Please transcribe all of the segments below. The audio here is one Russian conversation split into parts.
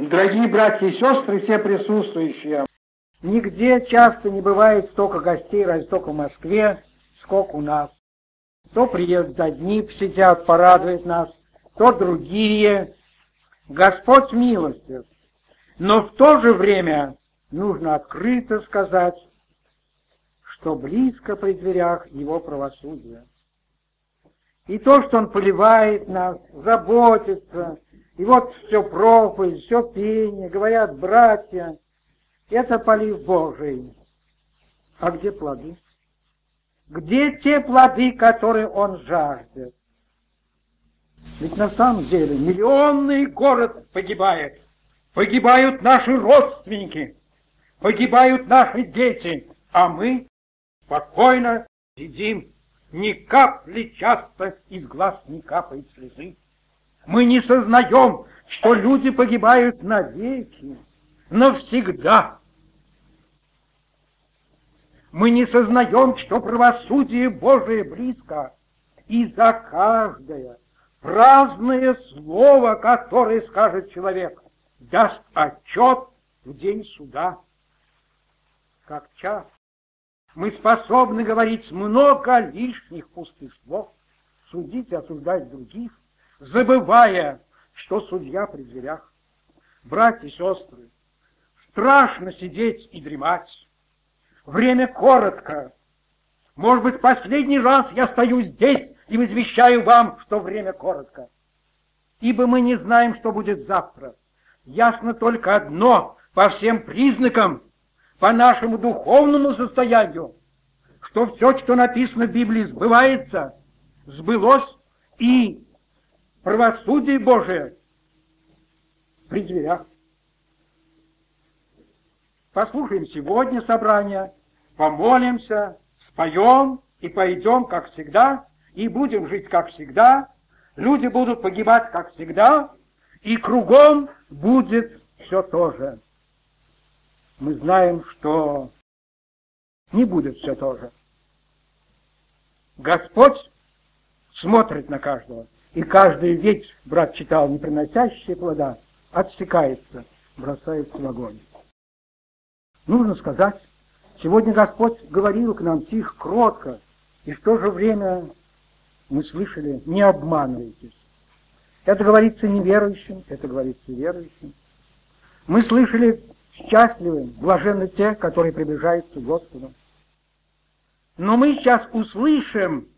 Дорогие братья и сестры, все присутствующие, нигде часто не бывает столько гостей, разве только в Москве, сколько у нас. То приедут одни, посидят, порадуют нас, то другие. Господь милостив. Но в то же время нужно открыто сказать, что близко при дверях Его правосудия. И то, что Он поливает нас, заботится, и вот все проповедь, все пение, говорят братья, это полив Божий. А где плоды? Где те плоды, которые он жаждет? Ведь на самом деле миллионный город погибает. Погибают наши родственники, погибают наши дети, а мы спокойно сидим, ни капли часто из глаз не капает слезы. Мы не сознаем, что люди погибают навеки, навсегда. Мы не сознаем, что правосудие Божие близко, и за каждое праздное слово, которое скажет человек, даст отчет в день суда. Как час мы способны говорить много лишних пустых слов, судить и осуждать других, забывая, что судья при дверях. Братья и сестры, страшно сидеть и дремать. Время коротко. Может быть, последний раз я стою здесь и возвещаю вам, что время коротко. Ибо мы не знаем, что будет завтра. Ясно только одно по всем признакам, по нашему духовному состоянию, что все, что написано в Библии, сбывается, сбылось и правосудие Божие при дверях. Послушаем сегодня собрание, помолимся, споем и пойдем, как всегда, и будем жить, как всегда, люди будут погибать, как всегда, и кругом будет все то же. Мы знаем, что не будет все то же. Господь смотрит на каждого. И каждый ведь, брат читал, не приносящий плода, отсекается, бросается в огонь. Нужно сказать, сегодня Господь говорил к нам тихо, кротко, и в то же время мы слышали, не обманывайтесь. Это говорится неверующим, это говорится верующим. Мы слышали счастливы, блаженны те, которые приближаются к Господу. Но мы сейчас услышим,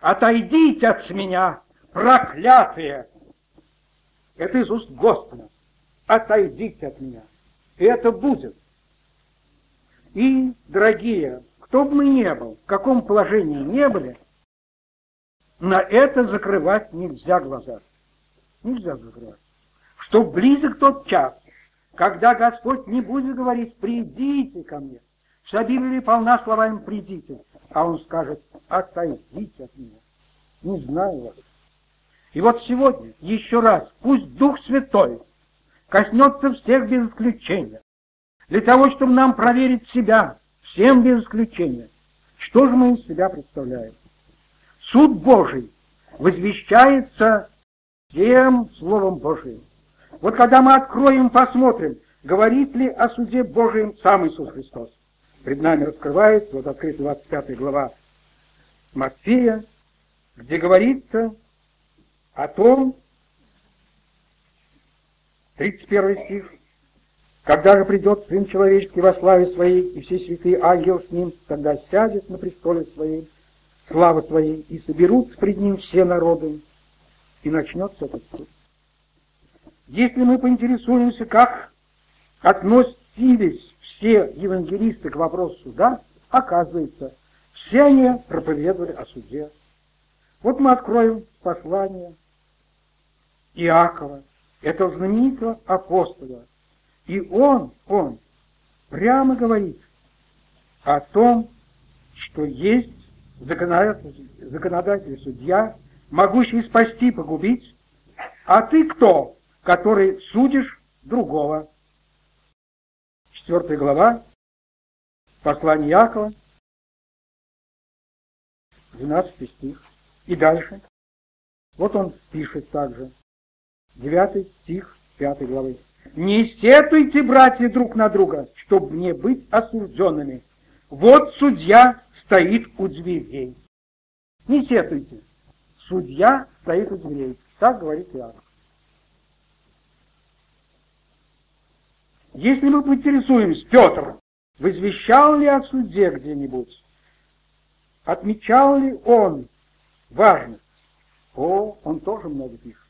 отойдите от меня, проклятые. Это из уст Господа. Отойдите от меня. И это будет. И, дорогие, кто бы мы ни был, в каком положении не были, на это закрывать нельзя глаза. Нельзя закрывать. Что близок тот час, когда Господь не будет говорить «придите ко мне». Вся Библия полна словами «придите», а Он скажет «отойдите от меня». Не знаю вас. И вот сегодня еще раз, пусть Дух Святой коснется всех без исключения, для того, чтобы нам проверить себя, всем без исключения, что же мы из себя представляем. Суд Божий возвещается всем Словом Божиим. Вот когда мы откроем, посмотрим, говорит ли о суде Божием сам Иисус Христос. Пред нами раскрывается, вот открыта 25 глава Матфея, где говорится о том, 31 стих, когда же придет Сын Человеческий во славе Своей, и все святые ангелы с Ним, тогда сядет на престоле Своей, славы Своей, и соберутся пред Ним все народы, и начнется этот суд. Если мы поинтересуемся, как относились все евангелисты к вопросу суда, оказывается, все они проповедовали о суде. Вот мы откроем послание Иакова, этого знаменитого апостола. И он, он прямо говорит о том, что есть законодатель, законодатель судья, могущий спасти, погубить, а ты кто, который судишь другого? Четвертая глава, послание Якова, 12 стих. И дальше. Вот он пишет также. 9 стих 5 главы. Не сетуйте, братья, друг на друга, чтобы не быть осужденными. Вот судья стоит у дверей. Не сетуйте. Судья стоит у дверей. Так говорит Иоанн. Если мы поинтересуемся, Петр, возвещал ли о суде где-нибудь? Отмечал ли он важность? О, он тоже много пишет.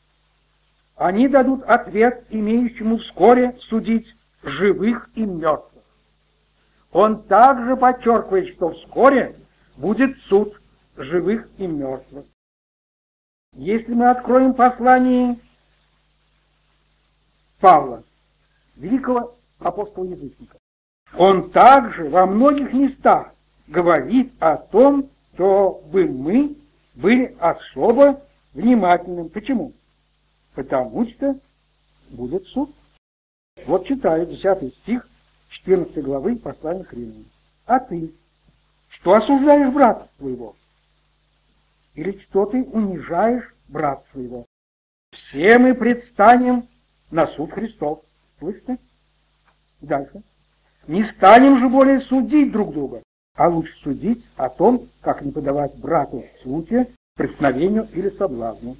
Они дадут ответ, имеющему вскоре судить живых и мертвых. Он также подчеркивает, что вскоре будет суд живых и мертвых. Если мы откроем послание Павла, великого апостола-язычника, он также во многих местах говорит о том, чтобы мы были особо внимательным. Почему? Потому что будет суд. Вот читаю 10 стих 14 главы послания к Римлянам. А ты, что осуждаешь брата своего? Или что ты унижаешь брата своего? Все мы предстанем на суд Христов. Слышите? Дальше. Не станем же более судить друг друга, а лучше судить о том, как не подавать брату случая, преткновению или соблазну.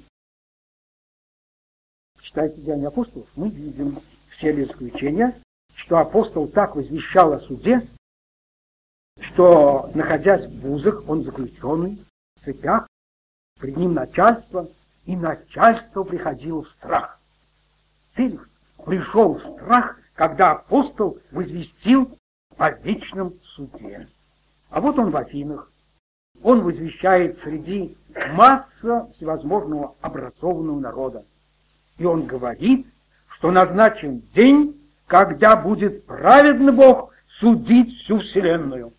Читайте Деяния апостолов, мы видим все без исключения, что апостол так возвещал о суде, что, находясь в вузах, он заключенный, в цепях, пред ним начальство, и начальство приходило в страх. Феликс пришел в страх, когда апостол возвестил о вечном суде. А вот он в Афинах. Он возвещает среди масса всевозможного образованного народа. И он говорит, что назначен день, когда будет праведный Бог судить всю Вселенную.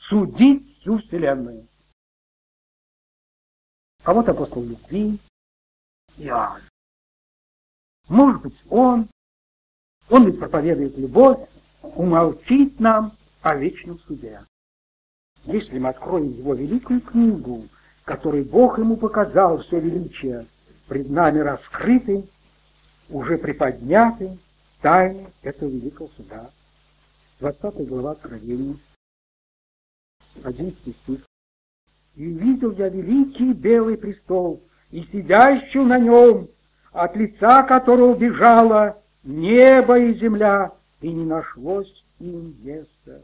Судить всю Вселенную. А вот апостол любви, Иоанн. Может быть, он, он ведь проповедует любовь, умолчит нам о вечном суде. Если мы откроем его великую книгу, которой Бог ему показал все величие, пред нами раскрыты, уже приподняты тайны этого великого суда. 20 глава Откровения, 11 стих. «И видел я великий белый престол, и сидящую на нем, от лица которого бежало небо и земля, и не нашлось им места.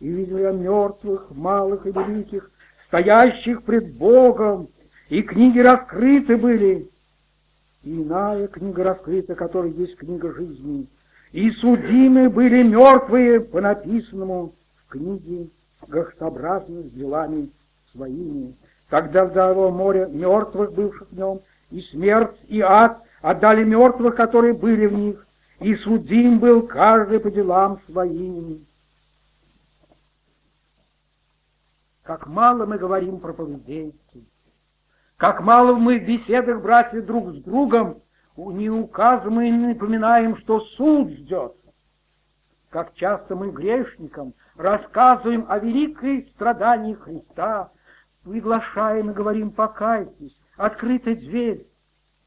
И видел я мертвых, малых и великих, стоящих пред Богом, и книги раскрыты были, и иная книга раскрыта, которая есть книга жизни, и судимы были мертвые по написанному в книге грехообразно с делами своими. Тогда вдало море мертвых, бывших в нем, и смерть, и ад отдали мертвых, которые были в них, и судим был каждый по делам своим. Как мало мы говорим про поведенцию, как мало мы в беседах, братья, друг с другом не указываем и не напоминаем, что суд ждет. Как часто мы грешникам рассказываем о великой страдании Христа, приглашаем и говорим «покайтесь», «открытая дверь»,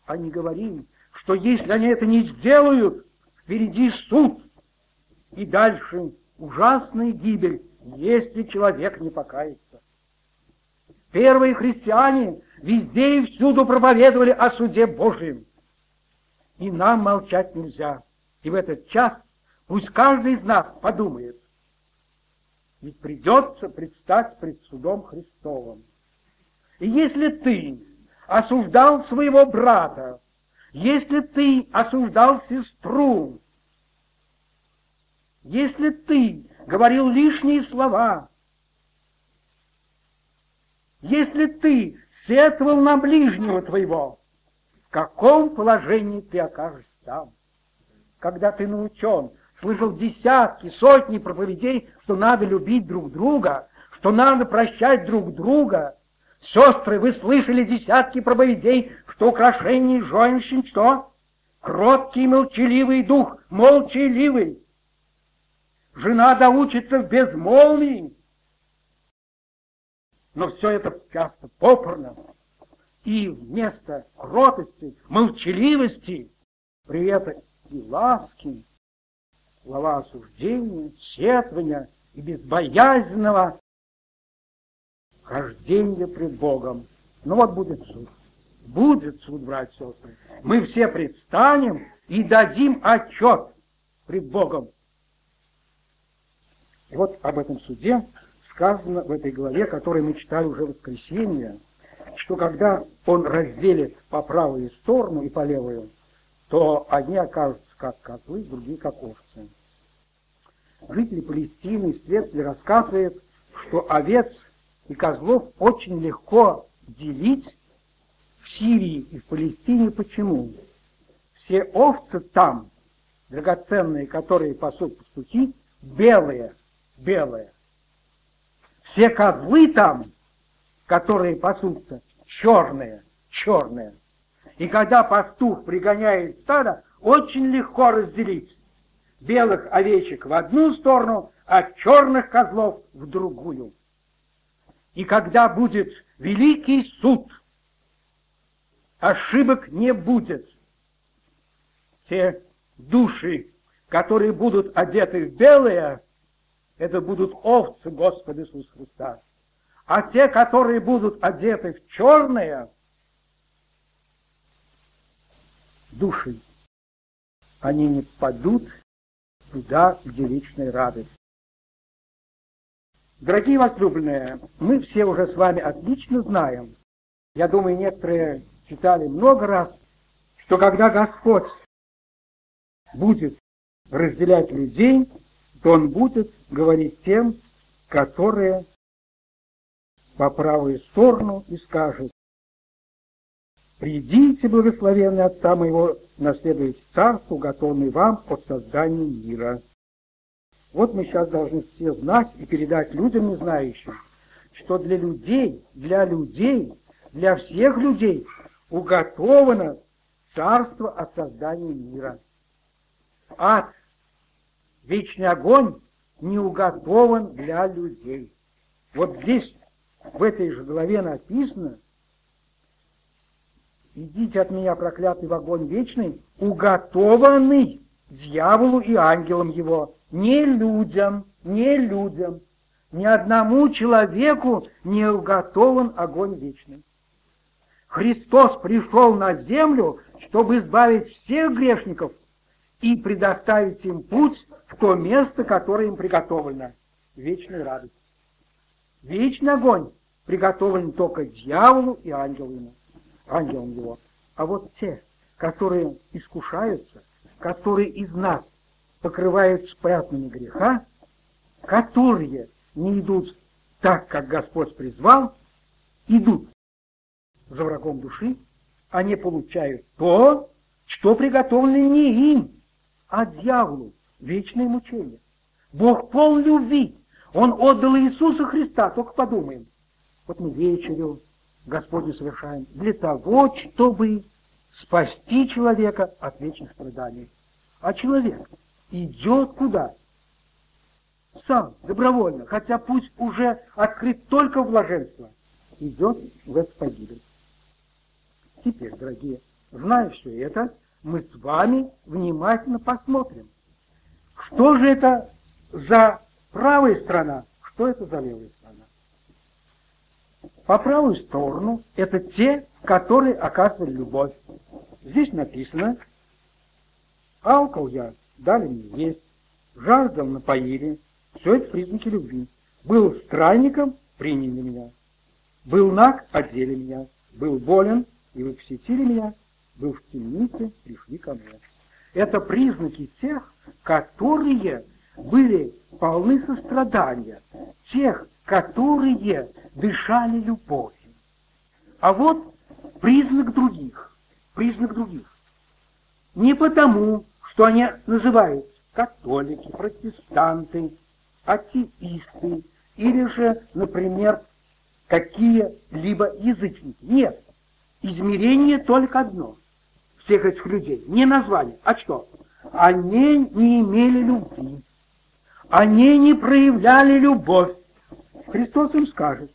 а не говорим, что если они это не сделают, впереди суд, и дальше ужасная гибель, если человек не покается. Первые христиане везде и всюду проповедовали о суде Божьем. И нам молчать нельзя. И в этот час пусть каждый из нас подумает, ведь придется предстать пред судом Христовым. И если ты осуждал своего брата, если ты осуждал сестру, если ты говорил лишние слова, если ты сетовал на ближнего твоего, в каком положении ты окажешься там? Когда ты научен, слышал десятки, сотни проповедей, что надо любить друг друга, что надо прощать друг друга. Сестры, вы слышали десятки проповедей, что украшение женщин что? Кроткий, молчаливый дух, молчаливый. Жена доучится в безмолвии, но все это часто попорно. И вместо кротости, молчаливости, при этом и ласки, слова осуждения, сетвания и безбоязненного хождения пред Богом. Ну вот будет суд. Будет суд, братья сестры. Мы все предстанем и дадим отчет пред Богом. И вот об этом суде сказано в этой главе, которую мы читали уже в воскресенье, что когда он разделит по правую сторону и по левую, то одни окажутся как козлы, другие как овцы. Жители Палестины исследователи рассказывают, что овец и козлов очень легко делить в Сирии и в Палестине. Почему? Все овцы там, драгоценные, которые пасут пастухи, белые, белые. Все козлы там, которые пасутся, черные, черные. И когда пастух пригоняет стадо, очень легко разделить белых овечек в одну сторону, а черных козлов в другую. И когда будет великий суд, ошибок не будет. Те души, которые будут одеты в белое, это будут овцы Господа Иисуса Христа. А те, которые будут одеты в черное, души, они не падут туда, где вечная радость. Дорогие возлюбленные, мы все уже с вами отлично знаем, я думаю, некоторые читали много раз, что когда Господь будет разделять людей, то Он будет говорить тем, которые по правую сторону и скажет, «Придите, благословенный Отца моего, наследуйте царство, уготованное вам от создания мира». Вот мы сейчас должны все знать и передать людям, не знающим, что для людей, для людей, для всех людей уготовано царство от создания мира. Ад, вечный огонь не уготован для людей. Вот здесь в этой же главе написано, «Идите от меня, проклятый в огонь вечный, уготованный дьяволу и ангелам его, не людям, не людям, ни одному человеку не уготован огонь вечный». Христос пришел на землю, чтобы избавить всех грешников и предоставить им путь в то место, которое им приготовлено, вечной радость. Вечный огонь приготовлен только дьяволу и ангелу ему, ангелам его. А вот те, которые искушаются, которые из нас покрывают пятнами греха, которые не идут так, как Господь призвал, идут за врагом души, они получают то, что приготовлено не им, а дьяволу, вечное мучение. Бог полн любви, он отдал Иисуса Христа, только подумаем. Вот мы вечерю Господню совершаем для того, чтобы спасти человека от вечных страданий. А человек идет куда? Сам, добровольно, хотя путь уже открыт только в блаженство, идет в эту погибель. Теперь, дорогие, зная все это, мы с вами внимательно посмотрим, что же это за правая сторона, что это за левая сторона. По правую сторону это те, которые оказывали любовь. Здесь написано, алкал я, дали мне есть, жаждал напоили, все это признаки любви. Был странником, приняли меня. Был наг, одели меня. Был болен, и вы посетили меня. Был в темнице, пришли ко мне. Это признаки тех, которые были полны сострадания, тех, которые дышали любовью. А вот признак других, признак других. Не потому, что они называют католики, протестанты, атеисты, или же, например, какие-либо язычники. Нет, измерение только одно всех этих людей. Не название, а что? Они не имели любви. Они не проявляли любовь. Христос им скажет,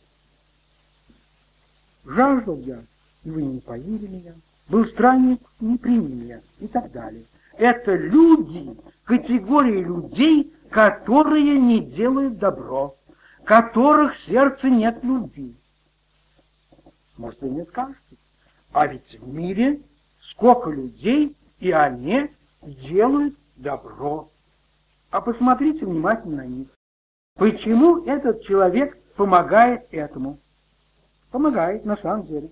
жаждал я, и вы не поили меня, был странник, не приняли меня, и так далее. Это люди, категория людей, которые не делают добро, которых сердце нет любви. Может, вы мне скажете, а ведь в мире сколько людей, и они делают добро. А посмотрите внимательно на них. Почему этот человек помогает этому? Помогает на самом деле.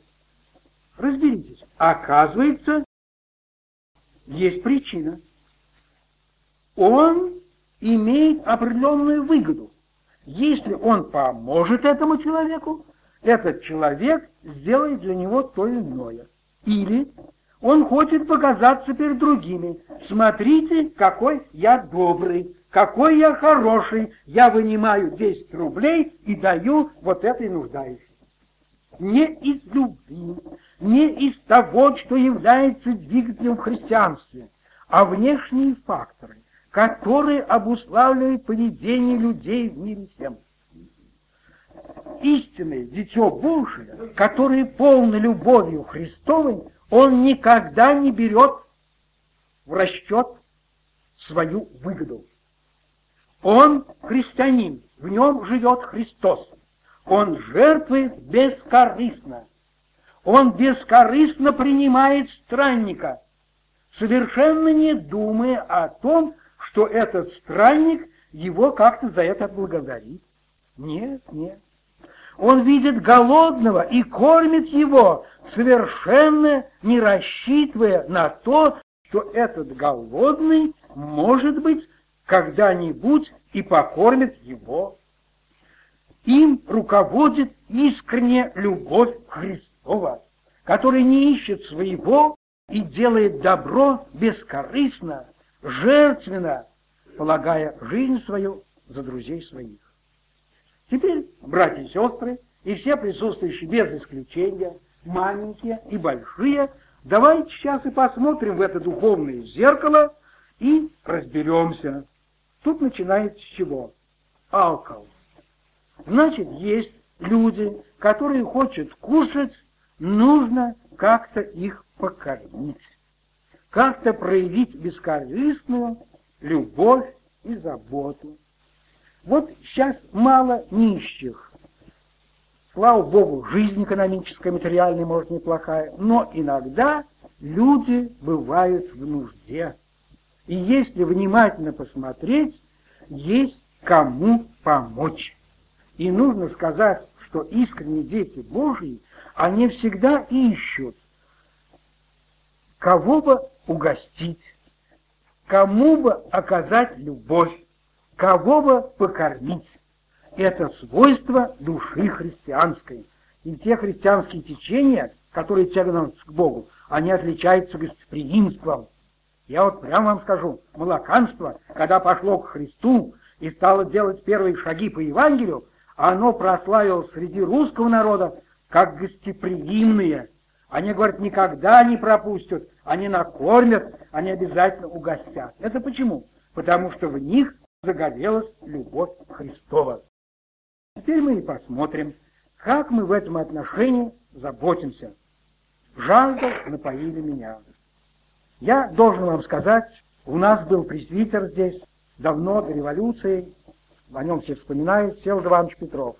Разберитесь. Оказывается, есть причина. Он имеет определенную выгоду. Если он поможет этому человеку, этот человек сделает для него то иное. Или он хочет показаться перед другими. Смотрите, какой я добрый, какой я хороший. Я вынимаю 10 рублей и даю вот этой нуждающей. Не из любви, не из того, что является двигателем в христианстве, а внешние факторы, которые обуславливают поведение людей в мире всем истинное дитё Божие, которое полно любовью Христовой, он никогда не берет в расчет свою выгоду. Он христианин, в нем живет Христос. Он жертвует бескорыстно. Он бескорыстно принимает странника, совершенно не думая о том, что этот странник его как-то за это отблагодарит. Нет, нет. Он видит голодного и кормит его, совершенно не рассчитывая на то, что этот голодный, может быть, когда-нибудь и покормит его. Им руководит искренняя любовь Христова, который не ищет своего и делает добро бескорыстно, жертвенно, полагая жизнь свою за друзей своих. Теперь, братья и сестры, и все присутствующие без исключения, маленькие и большие, давайте сейчас и посмотрим в это духовное зеркало и разберемся. Тут начинается с чего? Алкоголь. Значит, есть люди, которые хотят кушать, нужно как-то их покормить, как-то проявить бескорыстную любовь и заботу. Вот сейчас мало нищих. Слава Богу, жизнь экономическая, материальная, может, неплохая, но иногда люди бывают в нужде. И если внимательно посмотреть, есть кому помочь. И нужно сказать, что искренние дети Божьи, они всегда ищут, кого бы угостить, кому бы оказать любовь, кого бы покормить. Это свойство души христианской. И те христианские течения, которые тянут к Богу, они отличаются гостеприимством. Я вот прямо вам скажу, молоканство, когда пошло к Христу и стало делать первые шаги по Евангелию, оно прославилось среди русского народа как гостеприимные. Они, говорят, никогда не пропустят, они накормят, они обязательно угостят. Это почему? Потому что в них загорелась любовь Христова. Теперь мы и посмотрим, как мы в этом отношении заботимся. Жажда напоили меня. Я должен вам сказать, у нас был пресвитер здесь давно, до революции, о нем все вспоминают, Сел Иванович Петров.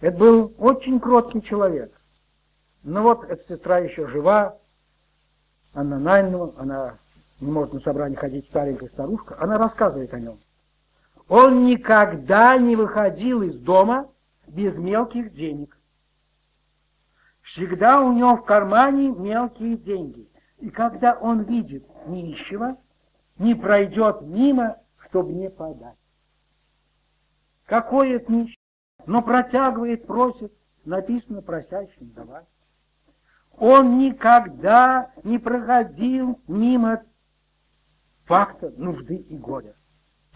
Это был очень кроткий человек. Но вот эта сестра еще жива, Анна Нальнова, она не может на собрание ходить, старенькая старушка, она рассказывает о нем. Он никогда не выходил из дома без мелких денег. Всегда у него в кармане мелкие деньги. И когда он видит нищего, не пройдет мимо, чтобы не подать. Какой это нищий? Но протягивает, просит, написано просящим давать. Он никогда не проходил мимо факта нужды и горя.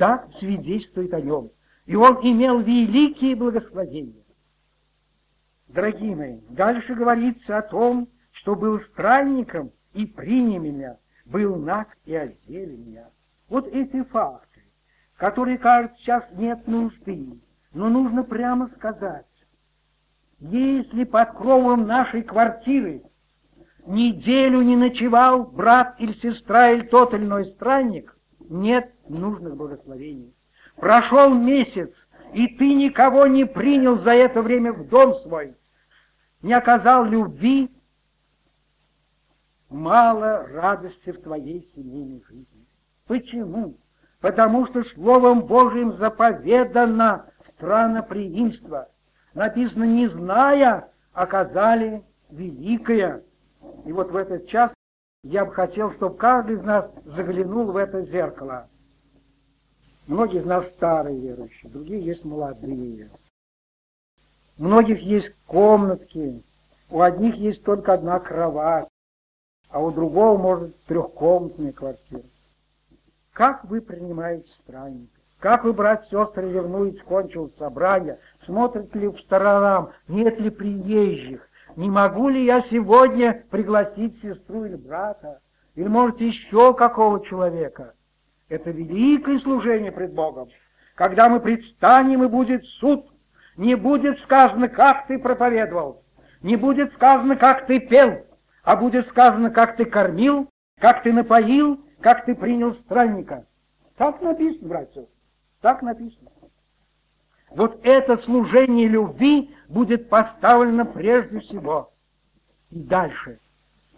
Так свидетельствует о нем. И он имел великие благословения. Дорогие мои, дальше говорится о том, что был странником и принял меня, был наг и одели меня. Вот эти факты, которые, кажется, сейчас нет нужды, но нужно прямо сказать, если под кровом нашей квартиры неделю не ночевал брат или сестра или тот или иной странник, нет нужных благословений. Прошел месяц, и ты никого не принял за это время в дом свой, не оказал любви, мало радости в твоей семейной жизни. Почему? Потому что Словом Божьим заповедано страноприимство. Написано, не зная, оказали великое. И вот в этот час я бы хотел, чтобы каждый из нас заглянул в это зеркало. Многие из нас старые верующие, другие есть молодые. У многих есть комнатки, у одних есть только одна кровать, а у другого, может, трехкомнатная квартира. Как вы принимаете странника? Как вы, братья и сестры, ревнуете, кончилось собрание? Смотрите ли в сторонам, нет ли приезжих? Не могу ли я сегодня пригласить сестру или брата? Или, может, еще какого человека? Это великое служение пред Богом. Когда мы предстанем, и будет суд, не будет сказано, как ты проповедовал, не будет сказано, как ты пел, а будет сказано, как ты кормил, как ты напоил, как ты принял странника. Так написано, братья, так написано. Вот это служение любви будет поставлено прежде всего. И дальше.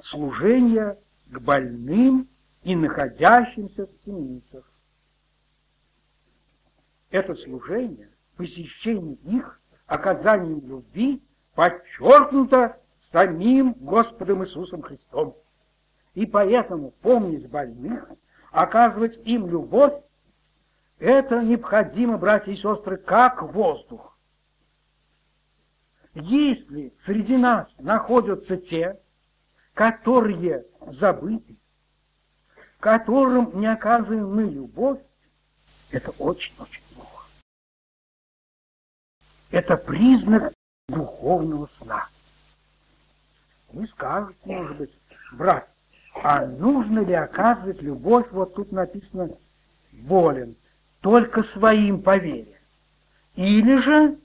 Служение к больным и находящимся в темницах. Это служение, посещение их, оказанием любви подчеркнуто самим Господом Иисусом Христом. И поэтому помнить больных, оказывать им любовь, это необходимо, братья и сестры, как воздух. Если среди нас находятся те, которые забыты, которым не оказываем мы любовь, это очень-очень плохо. Это признак духовного сна. Вы скажете, может быть, брат, а нужно ли оказывать любовь, вот тут написано, болен только своим по вере. Или же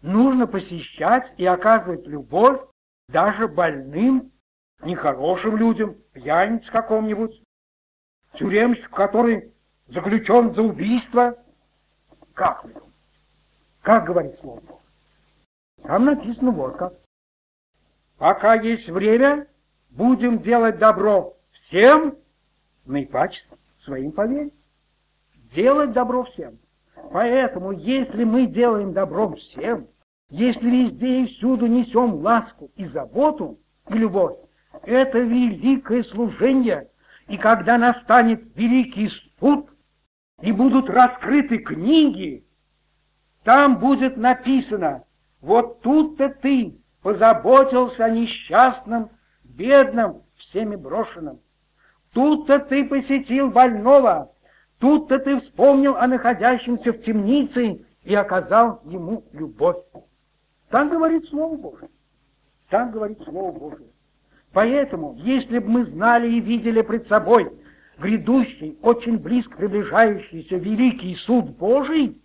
нужно посещать и оказывать любовь даже больным, нехорошим людям, пьяниц каком-нибудь, тюремщик, который заключен за убийство. Как вы Как говорит Слово Божье? Там написано вот как. Пока есть время, будем делать добро всем, наипаче своим по вере делать добро всем. Поэтому, если мы делаем добро всем, если везде и всюду несем ласку и заботу и любовь, это великое служение, и когда настанет великий суд, и будут раскрыты книги, там будет написано, вот тут-то ты позаботился о несчастном, бедном, всеми брошенном. Тут-то ты посетил больного, Тут-то ты вспомнил о находящемся в темнице и оказал ему любовь. Так говорит Слово Божие. Так говорит Слово Божие. Поэтому, если бы мы знали и видели пред собой грядущий, очень близко приближающийся великий суд Божий,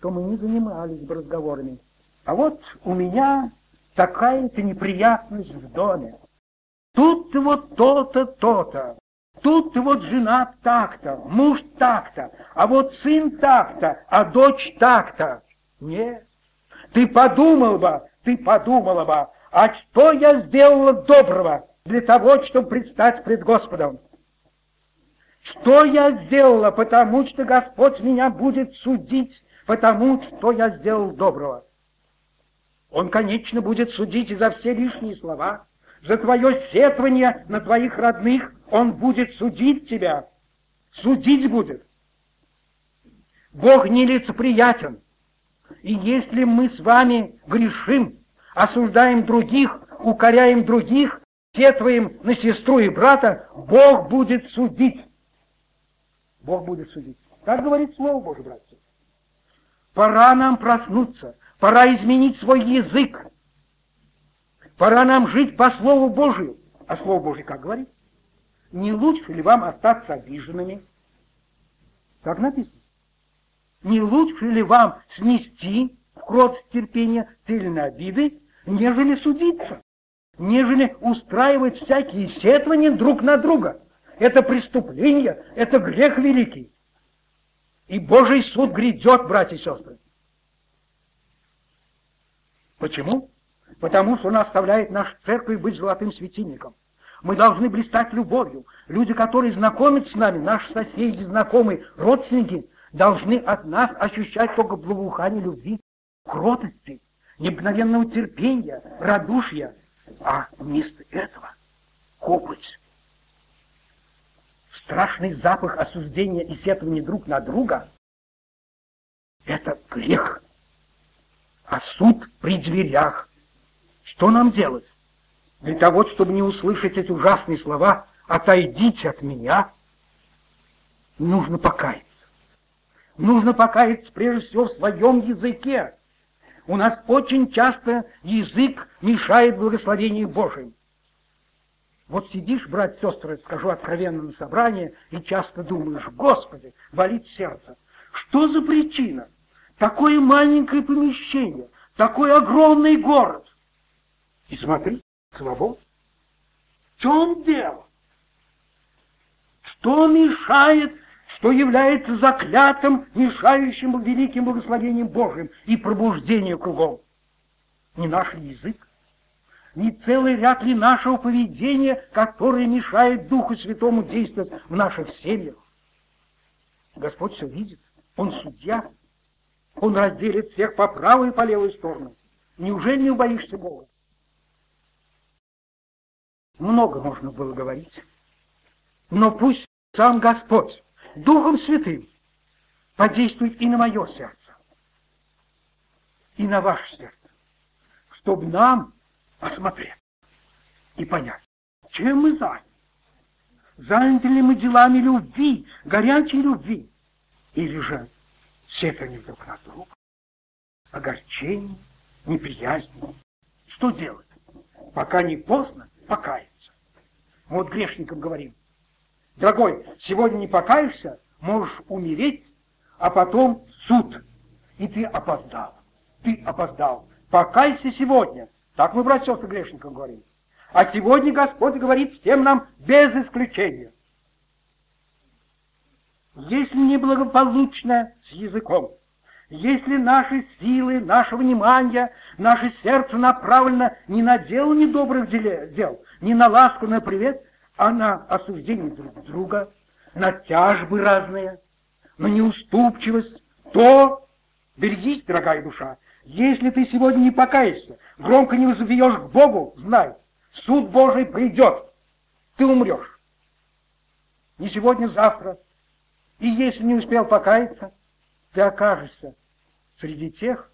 то мы не занимались бы разговорами. А вот у меня такая-то неприятность в доме. Тут вот то-то, то-то. Тут вот жена так-то, муж так-то, а вот сын так-то, а дочь так-то. Нет, ты подумал бы, ты подумала бы, а что я сделала доброго для того, чтобы предстать пред Господом? Что я сделала, потому что Господь меня будет судить, потому что я сделал доброго? Он, конечно, будет судить и за все лишние слова, за твое сетование на твоих родных, он будет судить тебя. Судить будет. Бог нелицеприятен. И если мы с вами грешим, осуждаем других, укоряем других, сетваем на сестру и брата, Бог будет судить. Бог будет судить. Так говорит Слово Божье, братья. Пора нам проснуться, пора изменить свой язык, Пора нам жить по Слову Божию. А Слово Божие как говорит? Не лучше ли вам остаться обиженными? Так написано. Не лучше ли вам снести в крот терпения цельные обиды, нежели судиться? нежели устраивать всякие сетования друг на друга. Это преступление, это грех великий. И Божий суд грядет, братья и сестры. Почему? Потому что Он оставляет наш церковь быть золотым светильником. Мы должны блистать любовью. Люди, которые знакомят с нами, наши соседи, знакомые, родственники, должны от нас ощущать только благоухание любви, кротости, необыкновенного терпения, радушия, а вместо этого копоть. Страшный запах осуждения и сетования друг на друга – это грех. А суд при дверях. Что нам делать? Для того, чтобы не услышать эти ужасные слова «отойдите от меня», нужно покаяться. Нужно покаяться прежде всего в своем языке. У нас очень часто язык мешает благословению Божьим. Вот сидишь, брат, сестры, скажу откровенно на собрании, и часто думаешь, Господи, болит сердце. Что за причина? Такое маленькое помещение, такой огромный город. И смотри, свобод. В чем дело? Что мешает, что является заклятым, мешающим великим благословением Божьим и пробуждению кругом? Не наш язык, не целый ряд ли нашего поведения, которое мешает Духу Святому действовать в наших семьях? Господь все видит, Он судья, Он разделит всех по правой и по левой сторону. Неужели не убоишься Бога? Много можно было говорить. Но пусть сам Господь Духом Святым подействует и на мое сердце, и на ваше сердце, чтобы нам посмотреть и понять, чем мы заняты. Заняты ли мы делами любви, горячей любви, или же сетование друг на друга, огорчение, неприязнь. Что делать? Пока не поздно покаяться. Вот грешникам говорим, дорогой, сегодня не покаешься, можешь умереть, а потом суд. И ты опоздал. Ты опоздал. Покайся сегодня, так мы, братья и грешникам говорим. А сегодня Господь говорит всем нам без исключения. Если неблагополучно с языком, если наши силы, наше внимание, наше сердце направлено не на дело недобрых дел, не на ласку, на привет, а на осуждение друг друга, на тяжбы разные, на неуступчивость, то берегись, дорогая душа, если ты сегодня не покаешься, громко не возопьешь к Богу, знай, суд Божий придет, ты умрешь. Не сегодня, завтра. И если не успел покаяться, ты окажешься среди тех,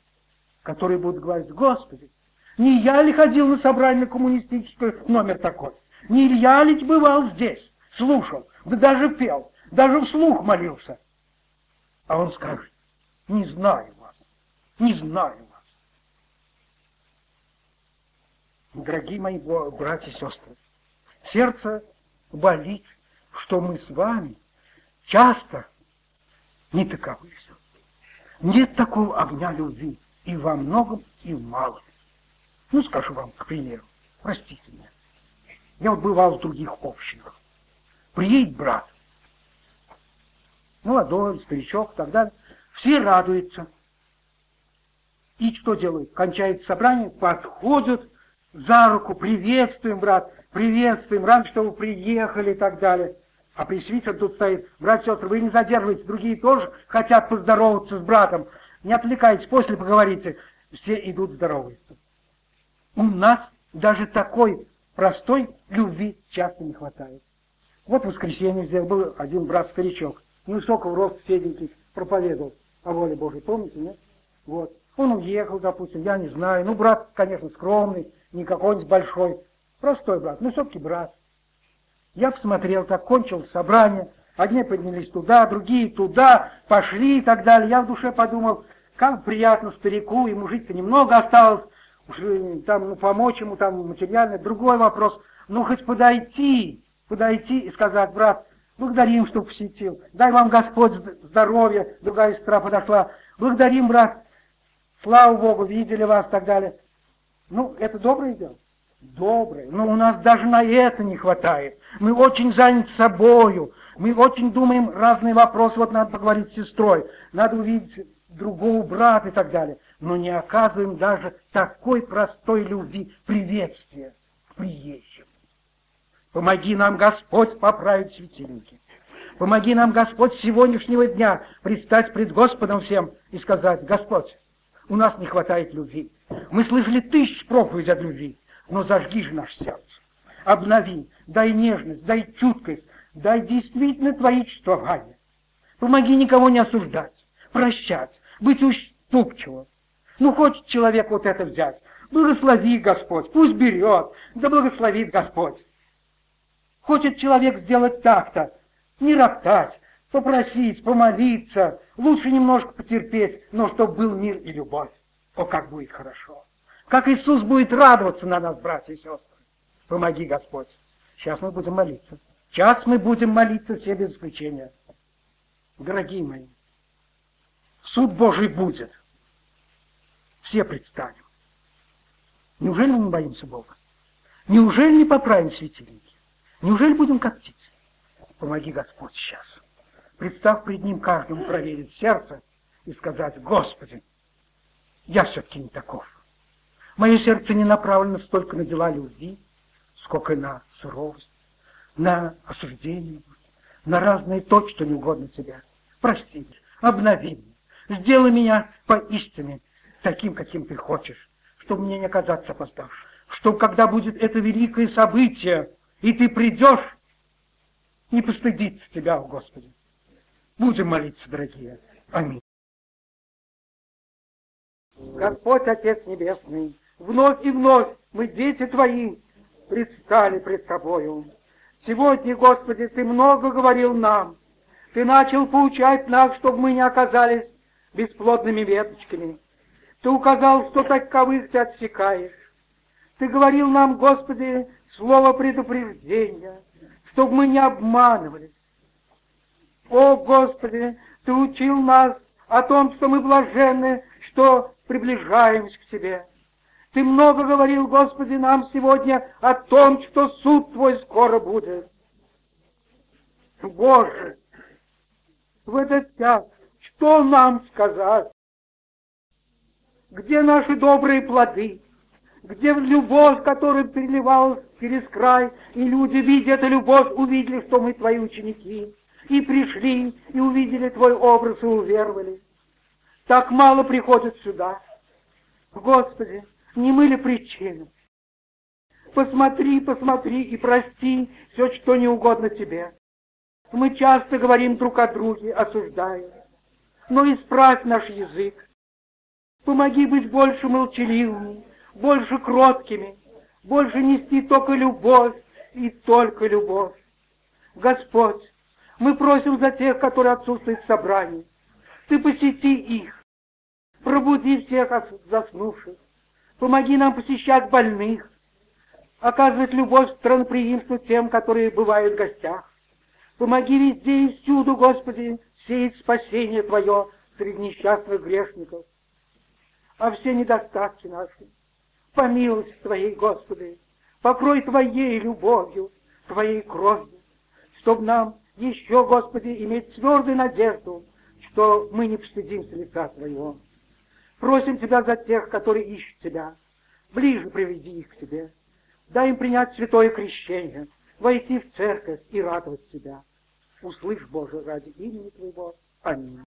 которые будут говорить, Господи, не я ли ходил на собрание коммунистическое номер такой? Не я ли бывал здесь, слушал, да даже пел, даже вслух молился? А он скажет, не знаю вас, не знаю вас. Дорогие мои братья и сестры, сердце болит, что мы с вами часто не таковы. Нет такого огня любви и во многом, и в малом. Ну, скажу вам, к примеру, простите меня. Я вот бывал в других общинах. Приедет брат, молодой, старичок и так далее. Все радуются. И что делают? Кончается собрание, подходят за руку, приветствуем, брат, приветствуем, рад, что вы приехали и так далее. А пресвитер тут стоит, брат, сестры, вы не задерживайтесь, другие тоже хотят поздороваться с братом. Не отвлекайтесь, после поговорите. Все идут здороваться. У нас даже такой простой любви часто не хватает. Вот в воскресенье здесь был один брат-старичок, невысокого роста, седенький, проповедовал о воле Божьей, помните, нет? Вот. Он уехал, допустим, я не знаю. Ну, брат, конечно, скромный, не какой-нибудь большой. Простой брат, но все-таки брат. Я посмотрел, так кончил собрание. Одни поднялись туда, другие туда, пошли и так далее. Я в душе подумал, как приятно старику, ему жить-то немного осталось, уж э, там, ну, помочь ему там материально. Другой вопрос, ну, хоть подойти, подойти и сказать, брат, благодарим, что посетил, дай вам Господь здоровья, другая сестра подошла, благодарим, брат, слава Богу, видели вас и так далее. Ну, это доброе дело. Доброе, но у нас даже на это не хватает. Мы очень заняты собою, мы очень думаем разные вопросы, вот надо поговорить с сестрой, надо увидеть другого брата и так далее, но не оказываем даже такой простой любви приветствия к приезжим. Помоги нам, Господь, поправить светильники. Помоги нам, Господь, сегодняшнего дня предстать пред Господом всем и сказать, Господь, у нас не хватает любви. Мы слышали тысяч проповедей от любви, но зажги же наше сердце. Обнови, дай нежность, дай чуткость, дай действительно твои чувствования. Помоги никого не осуждать, прощать, быть уступчивым. Ну, хочет человек вот это взять, благослови Господь, пусть берет, да благословит Господь. Хочет человек сделать так-то, не роптать, попросить, помолиться, лучше немножко потерпеть, но чтобы был мир и любовь. О, как будет хорошо! Как Иисус будет радоваться на нас, братья и сестры. Помоги, Господь. Сейчас мы будем молиться. Сейчас мы будем молиться все без исключения. Дорогие мои, суд Божий будет. Все предстанем. Неужели мы не боимся Бога? Неужели не поправим светильники? Неужели будем коптить? Помоги, Господь, сейчас. Представь пред Ним каждому проверить сердце и сказать, Господи, я все-таки не таков. Мое сердце не направлено столько на дела любви, сколько на суровость, на осуждение, на разные то, что не угодно тебе. Прости, обнови меня, сделай меня поистине таким, каким ты хочешь, чтобы мне не оказаться опоздавшим, чтобы, когда будет это великое событие, и ты придешь, не постыдиться тебя, о Господи. Будем молиться, дорогие. Аминь. Господь Отец Небесный, вновь и вновь мы, дети Твои, предстали пред Тобою. Сегодня, Господи, Ты много говорил нам. Ты начал поучать нас, чтобы мы не оказались бесплодными веточками. Ты указал, что таковых Ты отсекаешь. Ты говорил нам, Господи, слово предупреждения, чтобы мы не обманывались. О, Господи, Ты учил нас о том, что мы блаженны, что приближаемся к Тебе. Ты много говорил, Господи, нам сегодня о том, что суд Твой скоро будет. Боже, в этот час что нам сказать? Где наши добрые плоды? Где любовь, которая переливалась через край, и люди, видя эту любовь, увидели, что мы Твои ученики, и пришли, и увидели Твой образ, и уверовали. Так мало приходят сюда. Господи, не мы ли причину? Посмотри, посмотри и прости все, что не угодно Тебе. Мы часто говорим друг о друге, осуждая. Но исправь наш язык. Помоги быть больше молчаливыми, больше кроткими, больше нести только любовь и только любовь. Господь, мы просим за тех, которые отсутствуют в собрании. Ты посети их, пробуди всех заснувших, помоги нам посещать больных, оказывать любовь странноприимству тем, которые бывают в гостях. Помоги везде и всюду, Господи, сеять спасение Твое среди несчастных грешников. А все недостатки наши, по милости Твоей, Господи, покрой Твоей любовью, Твоей кровью, чтобы нам еще, Господи, иметь твердую надежду, что мы не постыдимся лица Твоего. Просим Тебя за тех, которые ищут Тебя. Ближе приведи их к Тебе. Дай им принять святое крещение, войти в церковь и радовать себя. Услышь, Боже, ради имени Твоего. Аминь.